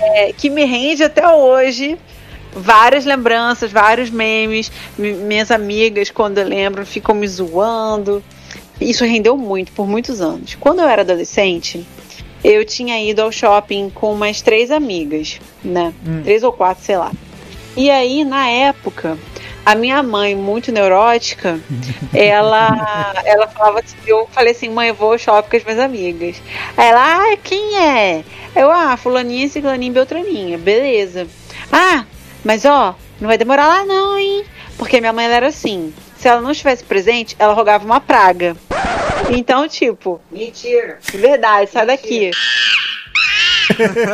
É, que me rende até hoje. Várias lembranças, vários memes. Mi- minhas amigas, quando lembram, ficam me zoando. Isso rendeu muito, por muitos anos. Quando eu era adolescente, eu tinha ido ao shopping com umas três amigas, né? Hum. Três ou quatro, sei lá. E aí, na época, a minha mãe, muito neurótica, ela, ela falava assim, eu falei assim, mãe, eu vou ao shopping com as minhas amigas. Aí ela, ah, quem é? Eu, ah, fulaninha, ciclaninha, beltraninha, beleza. Ah, mas ó, não vai demorar lá não, hein? Porque minha mãe era assim, se ela não estivesse presente, ela rogava uma praga. Então, tipo, mentira. Verdade, sai daqui.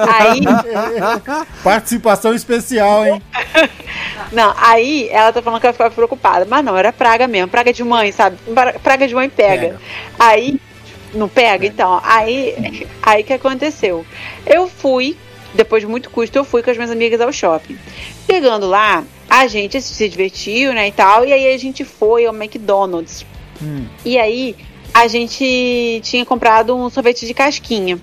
Aí, Participação especial, hein? não, aí ela tá falando que ela ficava preocupada. Mas não, era praga mesmo, praga de mãe, sabe? Pra- Praga de mãe pega. Pega. Aí, não pega? Então, aí, aí que aconteceu? Eu fui, depois de muito custo, eu fui com as minhas amigas ao shopping. Chegando lá, a gente se divertiu, né, e tal, e aí a gente foi ao McDonald's. Hum. E aí, a gente tinha comprado um sorvete de casquinha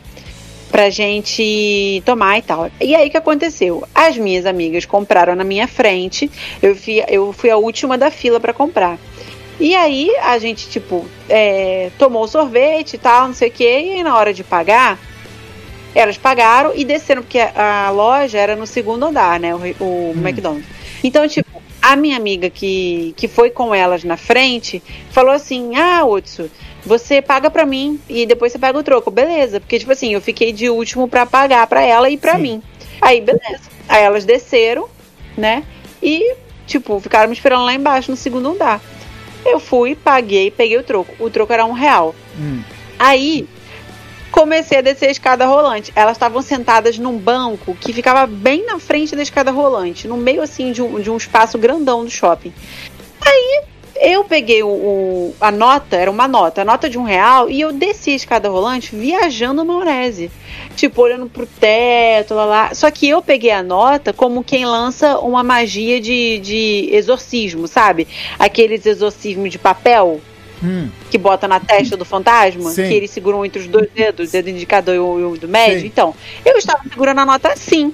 pra gente tomar e tal. E aí o que aconteceu? As minhas amigas compraram na minha frente, eu fui, eu fui a última da fila pra comprar. E aí a gente, tipo, é, tomou o sorvete e tal, não sei o que, e aí na hora de pagar, elas pagaram e desceram, porque a, a loja era no segundo andar, né? O, o McDonald's. Então, tipo, a minha amiga que, que foi com elas na frente falou assim: Ah, Otsu, você paga pra mim e depois você paga o troco. Beleza, porque, tipo assim, eu fiquei de último pra pagar pra ela e pra Sim. mim. Aí, beleza. Aí elas desceram, né? E, tipo, ficaram me esperando lá embaixo no segundo andar. Eu fui, paguei, peguei o troco. O troco era um real. Hum. Aí comecei a descer a escada rolante. Elas estavam sentadas num banco que ficava bem na frente da escada rolante, no meio assim de um, de um espaço grandão do shopping. Aí Eu peguei o, o- a nota, era uma nota, a nota de um real, e eu desci a escada rolante viajando na maionese. Tipo, olhando pro teto, lá lá. Só que eu peguei a nota como quem lança uma magia de, de exorcismo, sabe? Aqueles exorcismos de papel Hum, que bota na testa do fantasma, Sim. que eles seguram entre os dois dedos, o dedo indicador e o, e do médio. Sim. Então, eu estava segurando a nota assim.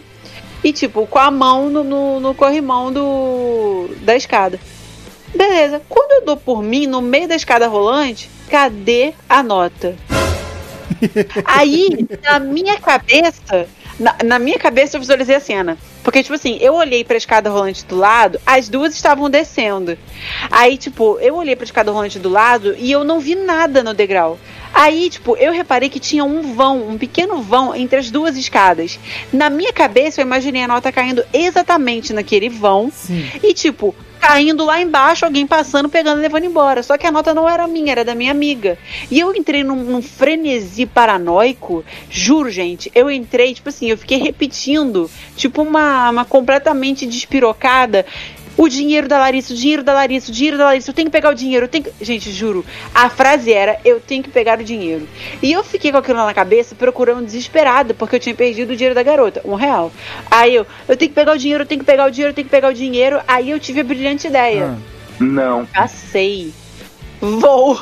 E, tipo, com a mão no, no, no corrimão do, da escada. Beleza. Quando eu dou por mim, no meio da escada rolante, cadê a nota? Aí, na minha cabeça, na, na minha cabeça eu visualizei a cena. Porque, tipo assim, eu olhei pra escada rolante do lado, as duas estavam descendo. Aí, tipo, eu olhei pra escada rolante do lado e eu não vi nada no degrau. Aí, tipo, eu reparei que tinha um vão, um pequeno vão entre as duas escadas. Na minha cabeça, eu imaginei a nota caindo exatamente naquele vão. sim. E, tipo, caindo lá embaixo, alguém passando, pegando e levando embora. Só que a nota não era minha, era da minha amiga. E eu entrei num, num frenesi paranoico. Juro, gente, eu entrei, tipo assim, eu fiquei repetindo, tipo uma, uma completamente despirocada. O dinheiro da Larissa, o dinheiro da Larissa, o dinheiro da Larissa, eu tenho que pegar o dinheiro, eu tenho que... Gente, juro, a frase era, eu tenho que pegar o dinheiro. E eu fiquei com aquilo na cabeça, procurando desesperada, porque eu tinha perdido o dinheiro da garota, um real. Aí eu, eu tenho que pegar o dinheiro, eu tenho que pegar o dinheiro, eu tenho que pegar o dinheiro. Aí eu tive a brilhante ideia. Ah, Não. Passei. Vou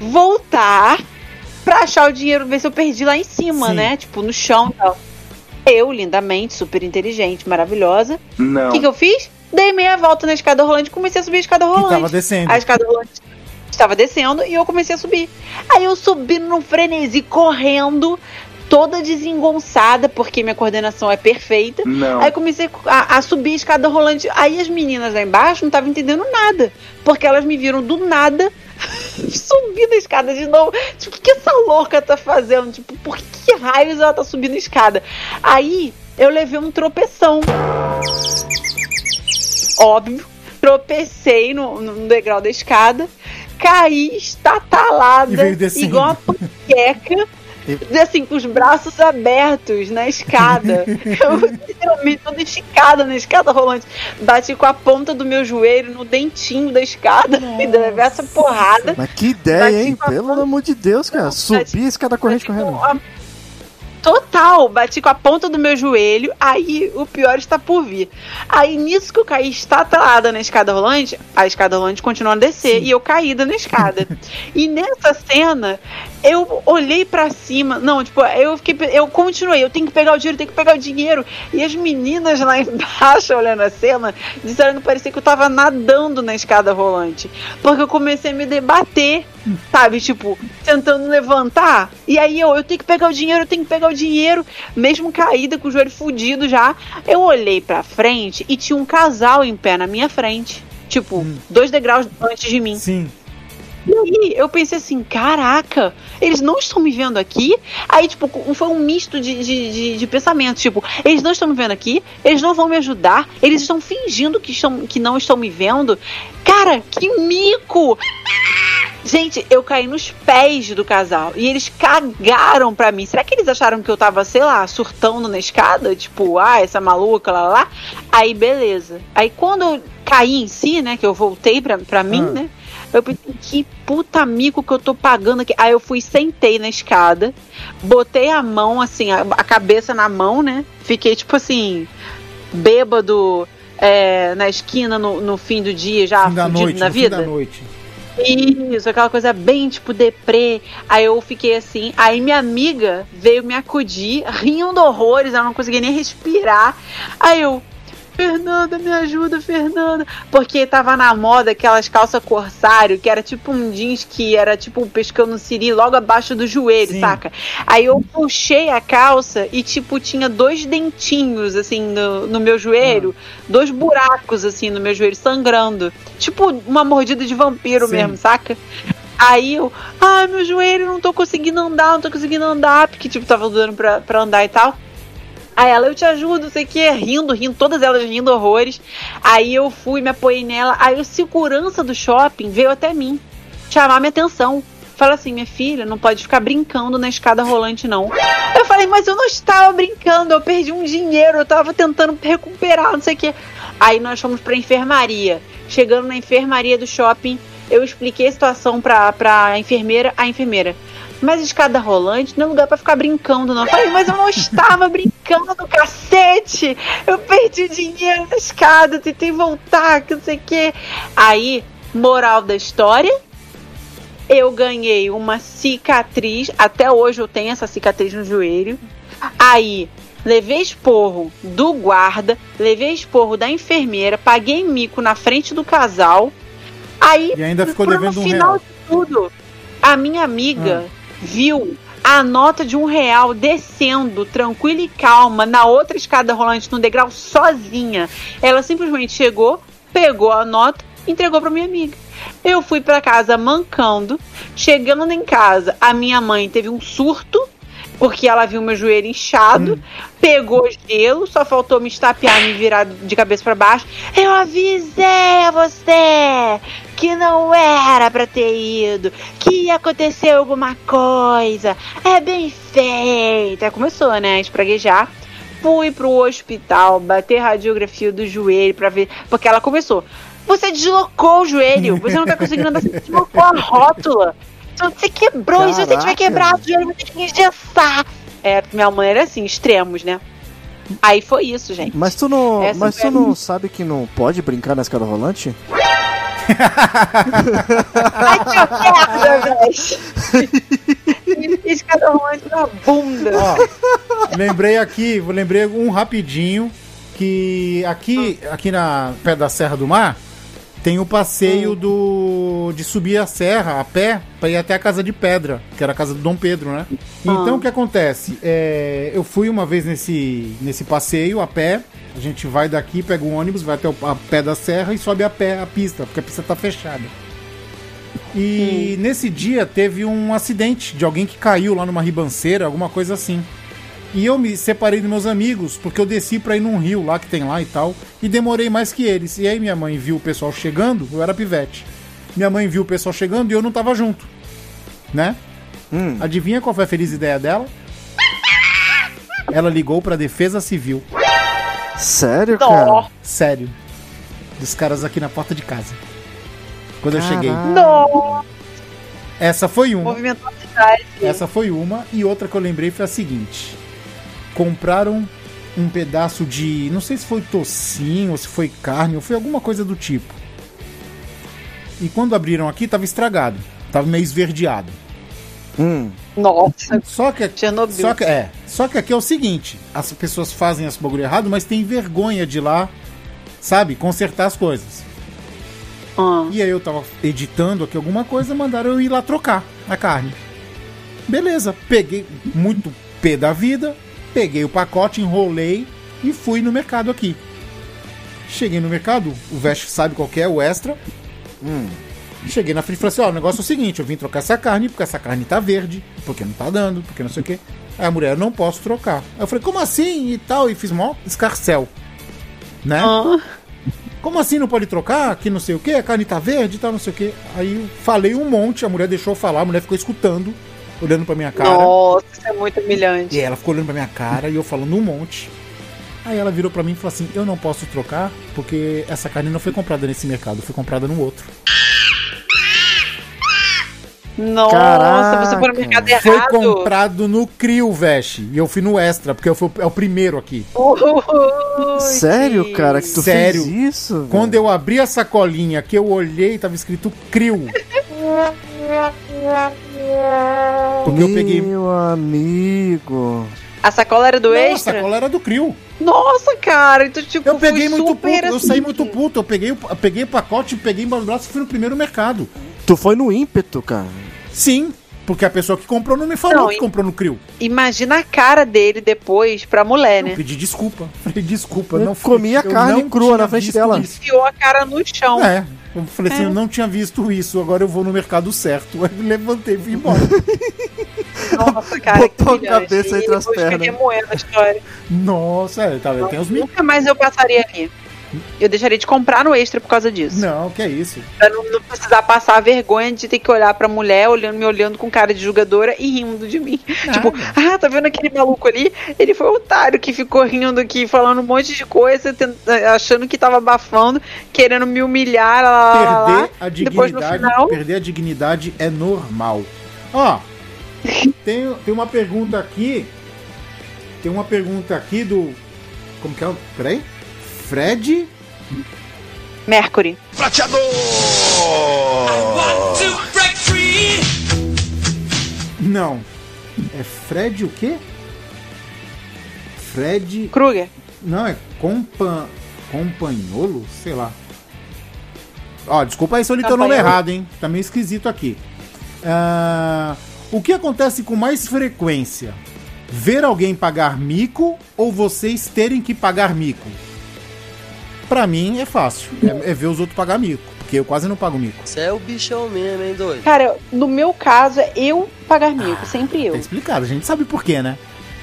voltar pra achar o dinheiro, ver se eu perdi lá em cima, Sim. né? Tipo, no chão e tal. Eu, lindamente, super inteligente, maravilhosa. O Não. que, que eu fiz? Dei meia volta na escada rolante e comecei a subir a escada que rolante. tava descendo. A escada rolante estava descendo e eu comecei a subir. Aí eu subi num frenesi, correndo, toda desengonçada, porque minha coordenação é perfeita. Não. Aí eu comecei a, a subir a escada rolante. Aí as meninas lá embaixo não estavam entendendo nada. Porque elas me viram do nada subindo a escada de novo. Tipo, o que essa louca tá fazendo? Tipo, por que raios ela tá subindo a escada? Aí eu levei um tropeção. Óbvio. Tropecei no, no degrau da escada. Caí estatalada. Igual uma panqueca. Assim, com os braços abertos na escada. Eu literalmente toda esticada na escada rolante. Bati com a ponta do meu joelho no dentinho da escada e levei essa porrada. Mas que ideia, Bati hein? Pelo amor de Deus, cara. Subir a escada corrente Bati correndo. Total, bati com a ponta do meu joelho, aí o pior está por vir. Aí nisso que eu caí estatalada na escada rolante, a escada rolante continua a descer e eu caída na escada. e nessa cena, eu olhei pra cima, não, tipo, eu fiquei, eu continuei, eu tenho que pegar o dinheiro, tenho que pegar o dinheiro. E as meninas lá embaixo olhando a cena, disseram que parecia que eu tava nadando na escada rolante, porque eu comecei a me debater sabe? Tipo, tentando levantar. E aí eu, eu tenho que pegar o dinheiro, eu tenho que pegar o dinheiro. Mesmo caída, com o joelho fudido já. Eu olhei pra frente e tinha um casal em pé na minha frente. Tipo, dois degraus antes de mim. Sim. E aí eu pensei assim, caraca, eles não estão me vendo aqui? Aí, tipo, foi um misto de, de, de, de pensamentos. Tipo, eles não estão me vendo aqui, eles não vão me ajudar, eles estão fingindo que, estão, que não estão me vendo. Cara, que mico! Gente, eu caí nos pés do casal e eles cagaram pra mim. Será que eles acharam que eu tava, sei lá, surtando na escada? Tipo, ah, essa maluca, lá, lá, lá. Aí, beleza. Aí, quando eu caí em si, né, que eu voltei pra, pra mim, Ah. né, eu pensei, que puta mico que eu tô pagando aqui. Aí eu fui, sentei na escada, botei a mão, assim, a, a cabeça na mão, né, fiquei, tipo assim, bêbado. é, na esquina no, no fim do dia, já fim da fudido noite, na no fim vida. da noite. Isso, aquela coisa bem tipo deprê. Aí eu fiquei assim. Aí minha amiga veio me acudir, rindo horrores, ela não conseguia nem respirar. Aí eu. Fernanda, me ajuda, Fernanda. Porque tava na moda aquelas calças corsário, que era tipo um jeans que era tipo pescando siri logo abaixo do joelho, Sim. saca? Aí eu puxei a calça e, tipo, tinha dois dentinhos, assim, no, no meu joelho. Dois buracos, assim, no meu joelho, sangrando. Tipo uma mordida de vampiro Sim. mesmo, saca? Aí eu, ai, meu joelho, não tô conseguindo andar, não tô conseguindo andar, porque, tipo, tava dando pra, pra andar e tal. Aí ela, eu te ajudo, não sei o que, rindo, rindo, todas elas rindo horrores. Aí eu fui, me apoiei nela. Aí o segurança do shopping veio até mim chamar minha atenção. Fala assim, minha filha, não pode ficar brincando na escada rolante, não. Eu falei, mas eu não estava brincando, eu perdi um dinheiro, eu tava tentando recuperar, não sei o que. Aí nós fomos pra enfermaria. Chegando na enfermaria do shopping, Eu expliquei a situação pra, pra enfermeira, a enfermeira. Mas escada rolante não é lugar pra ficar brincando, não. Eu falei, mas eu não estava brincando, cacete! Eu perdi dinheiro na escada, tentei voltar, que não sei o quê. Aí, moral da história, eu ganhei uma cicatriz. Até hoje eu tenho essa cicatriz no joelho. Aí, levei esporro do guarda, levei esporro da enfermeira, paguei mico na frente do casal. Aí, E ainda ficou devendo no um final real. de tudo, a minha amiga Ah. Viu a nota de um real descendo tranquila e calma na outra escada rolante no degrau sozinha. Ela simplesmente chegou, pegou a nota, entregou para minha amiga. Eu fui para casa mancando. Chegando em casa, a minha mãe teve um surto. Porque ela viu meu joelho inchado, pegou gelo, só faltou me estapear, me virar de cabeça para baixo. Eu avisei a você que não era pra ter ido, que ia acontecer alguma coisa. É bem feita. Começou, né, a espraguejar. Fui pro hospital, bater radiografia do joelho pra ver, porque ela começou. Você deslocou o joelho, você não tá conseguindo andar, você deslocou a rótula. Você quebrou, e se você tiver Caraca. quebrado o joelho, você tem que engessar. É, minha mãe era assim, extremos, né? Aí foi isso, gente. Mas tu não, Essa mas tu não sabe que não pode brincar na escada rolante? Ai, que merda, velho. Escada rolante na bunda. Ó, lembrei aqui, lembrei um rapidinho que aqui, aqui na pé da Serra do Mar tem o passeio do de subir a serra a pé para ir até a casa de pedra, que era a casa do Dom Pedro, né? Então o que acontece? É, eu fui uma vez nesse nesse passeio a pé. A gente vai daqui, pega um ônibus, vai até o a pé da serra e sobe a pé a pista, porque a pista tá fechada. E nesse dia teve um acidente de alguém que caiu lá numa ribanceira, alguma coisa assim. E eu me separei dos meus amigos, porque eu desci pra ir num rio lá que tem lá e tal, e demorei mais que eles. E aí minha mãe viu o pessoal chegando, eu era pivete. Minha mãe viu o pessoal chegando e eu não tava junto. Né? Hum. Adivinha qual foi a feliz ideia dela? Ela ligou pra Defesa Civil. Sério, Dó. cara? Sério. Dos caras aqui na porta de casa. Quando eu cheguei. Não, Essa foi uma. movimentou a cidade. Essa foi uma. E outra que eu lembrei foi a seguinte: compraram um pedaço de. Não sei se foi tocinho, ou se foi carne, ou foi alguma coisa do tipo. E quando abriram aqui, tava estragado. Tava meio esverdeado. Hum. Nossa, Só que, Chernobyl. só que é, só que aqui é o seguinte, as pessoas fazem esse bagulho errado, mas tem vergonha de ir lá, sabe, consertar as coisas. Ah. E aí eu tava editando aqui alguma coisa, mandaram eu ir lá trocar a carne. Beleza, peguei muito pé da vida, peguei o pacote, enrolei e fui no mercado aqui. Cheguei no mercado, o Vest sabe qual que é, o extra. Cheguei na frente e falei assim: ó, o negócio é o seguinte, eu vim trocar essa carne, porque essa carne tá verde, porque não tá dando, porque não sei o quê. Aí a mulher, eu não posso trocar. Aí eu falei, como assim? E tal, e fiz mó escarcel. Né? Ah. Como assim não pode trocar? Que não sei o que, a carne tá verde e tal, não sei o que. Aí eu falei um monte, a mulher deixou eu falar, a mulher ficou escutando, olhando pra minha cara. Nossa, isso é muito humilhante. E ela ficou olhando pra minha cara e eu falando um monte. Aí ela virou pra mim e falou assim: Eu não posso trocar porque essa carne não foi comprada nesse mercado, foi comprada no outro. Nossa, Caraca. você foi no mercado Foi errado. comprado no Crio, Veste. E eu fui no Extra, porque eu fui, é o primeiro aqui. Ui. Sério, cara, que tu Sério. fez isso? velho? Quando eu abri a sacolinha que eu olhei, tava escrito Crio. Porque eu peguei. Meu amigo. A sacola era do Não, a extra? sacola era do Crio. Nossa, cara, então tipo, Eu peguei muito super puto, eu assim. saí muito puto. Eu peguei, o- eu peguei o pacote, peguei embaixo do braço e fui no primeiro mercado. Tu foi no ímpeto, cara. Sim, porque a pessoa que comprou não me falou Não, que comprou no Crio. Imagina a cara dele depois pra mulher, Eu né? pedi desculpa. Falei, desculpa, Eu não fui- comi a eu carne crua na frente dela. Enfiou a cara no chão. É. Eu falei assim, É. eu não tinha visto isso, agora eu vou no mercado certo. Aí levantei e fui embora. Nossa, cara, Botou que a cabeça entre as pernas. remoendo a história. Nossa, é, tá, tem uns. Nunca mais eu passaria ali. Eu deixaria de comprar no extra por causa disso. Não, que é isso. Pra não, não precisar passar a vergonha de ter que olhar pra mulher, olhando, me olhando com cara de julgadora e rindo de mim. Tipo, ah, tá vendo aquele maluco ali? Ele foi o otário que ficou rindo aqui, falando um monte de coisa, tent- achando que tava abafando, querendo me humilhar, lá, lá, lá, lá. Perder a Depois dignidade, final. perder a dignidade é normal. Ó, tem, tem uma pergunta aqui. Tem uma pergunta aqui do. Como que é? o- Peraí. Fred. Mercury. Não. É Fred o quê? Fred. Kruger. Não, é compa... Companholo? Sei lá. Ó, desculpa aí se eu li teu nome errado, hein? Tá meio esquisito aqui. Ah, o que acontece com mais frequência? Ver alguém pagar mico ou vocês terem que pagar mico? Pra mim é fácil. É, é ver os outros pagar mico. Porque eu quase não pago mico. Você é o bichão mesmo, hein, doido? Cara, no meu caso, é eu pagar mico, sempre eu. Tá explicado, a gente sabe por quê, né?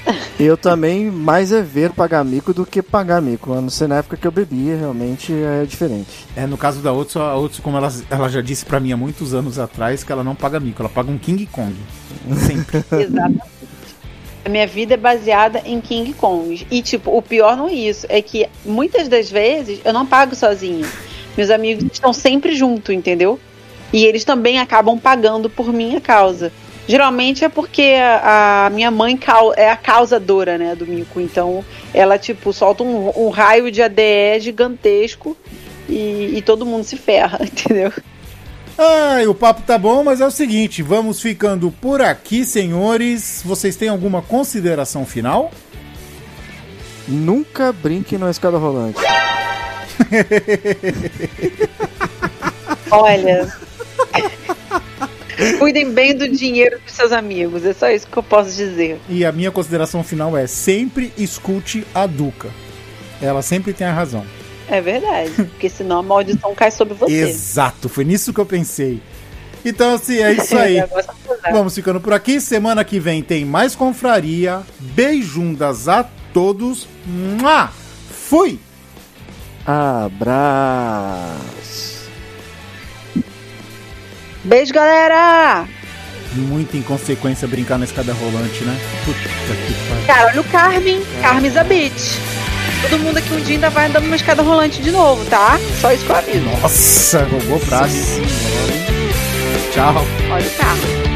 Eu também, mais é ver pagar mico do que pagar mico. A não ser na época que eu bebia, realmente é diferente. É, no caso da Otsu, a Otsu, como ela, ela já disse pra mim há muitos anos atrás, que ela não paga mico, ela paga um King Kong. Sempre. Exatamente. A minha vida é baseada em King Kongs. E, tipo, o pior não é isso. É que muitas das vezes eu não pago sozinha. Meus amigos estão sempre junto, entendeu? E eles também acabam pagando por minha causa. Geralmente é porque a, minha mãe é a causadora, né, do mico. Então, ela, tipo, solta um, um raio de ADE gigantesco e, e todo mundo se ferra, entendeu? Ai, o papo tá bom, mas é o seguinte, vamos ficando por aqui, senhores. Vocês têm alguma consideração final? Nunca brinque na escada rolante. Olha. Cuidem bem do dinheiro dos seus amigos. É só isso que eu posso dizer. E a minha consideração final é sempre escute a Duca. Ela sempre tem a razão. É verdade. Porque senão a maldição cai sobre você. Exato, foi nisso que eu pensei. Então, assim, é isso aí. É. Vamos ficando por aqui. Semana que vem tem mais confraria. Beijundas a todos. Mua! Fui! Abraço. Beijo, galera! Muita inconsequência brincar na escada rolante, né? Puta que pariu. Cara, olha o Carmen. Carmen Zabit. Todo mundo aqui um dia ainda vai andando numa escada rolante de novo, tá? Só isso que eu aviso. Nossa, roubou frase. Tchau. Olha o Carmen.